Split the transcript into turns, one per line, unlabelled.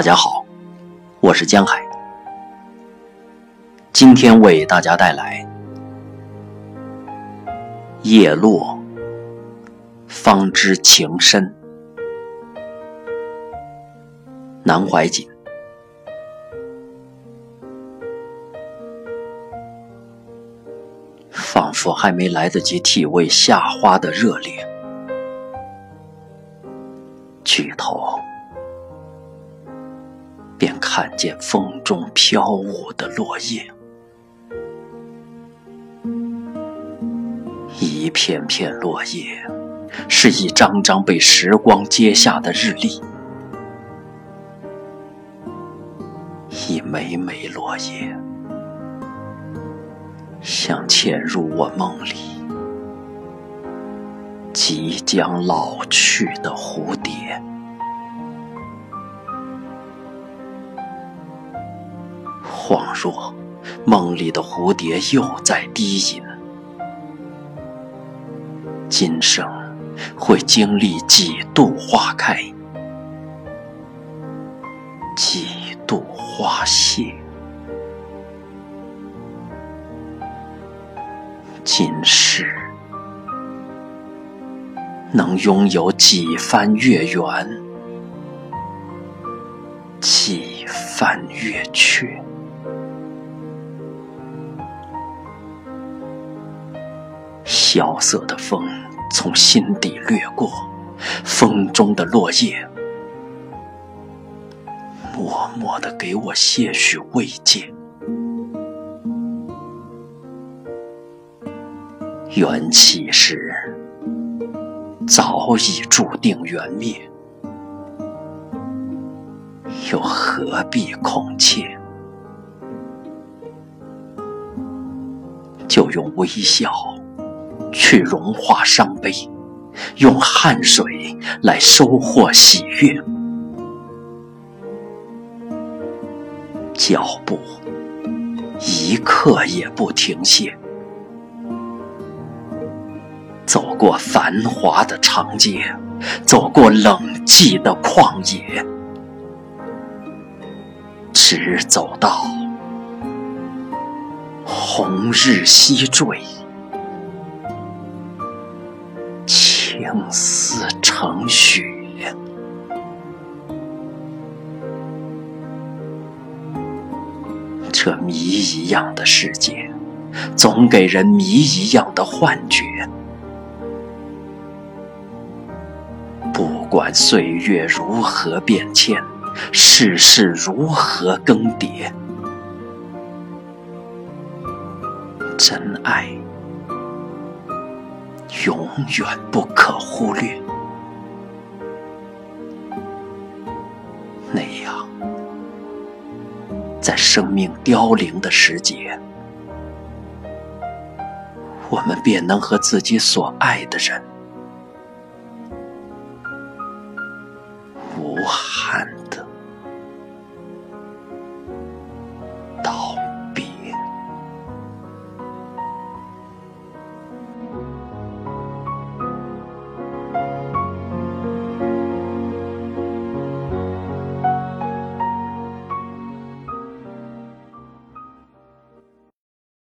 大家好，我是江海，今天为大家带来《叶落方知情深》，南怀瑾。仿佛还没来得及体味夏花的热烈，举头。便看见风中飘舞的落叶，一片片落叶，是一张张被时光揭下的日历；一枚枚落叶，像潜入我梦里即将老去的蝴蝶。恍若梦里的蝴蝶又在低吟，今生会经历几度花开，几度花谢，今世能拥有几番月圆，几番月缺。萧瑟的风从心底掠过，风中的落叶，默默的给我些许慰藉。缘起时，早已注定缘灭，又何必恐怯？就用微笑。去融化伤悲，用汗水来收获喜悦。脚步一刻也不停歇，走过繁华的长街，走过冷寂的旷野，直走到红日西坠。雪，这谜一样的世界，总给人谜一样的幻觉。不管岁月如何变迁，世事如何更迭，真爱。永远不可忽略，那样在生命凋零的时节我们便能和自己所爱的人无憾。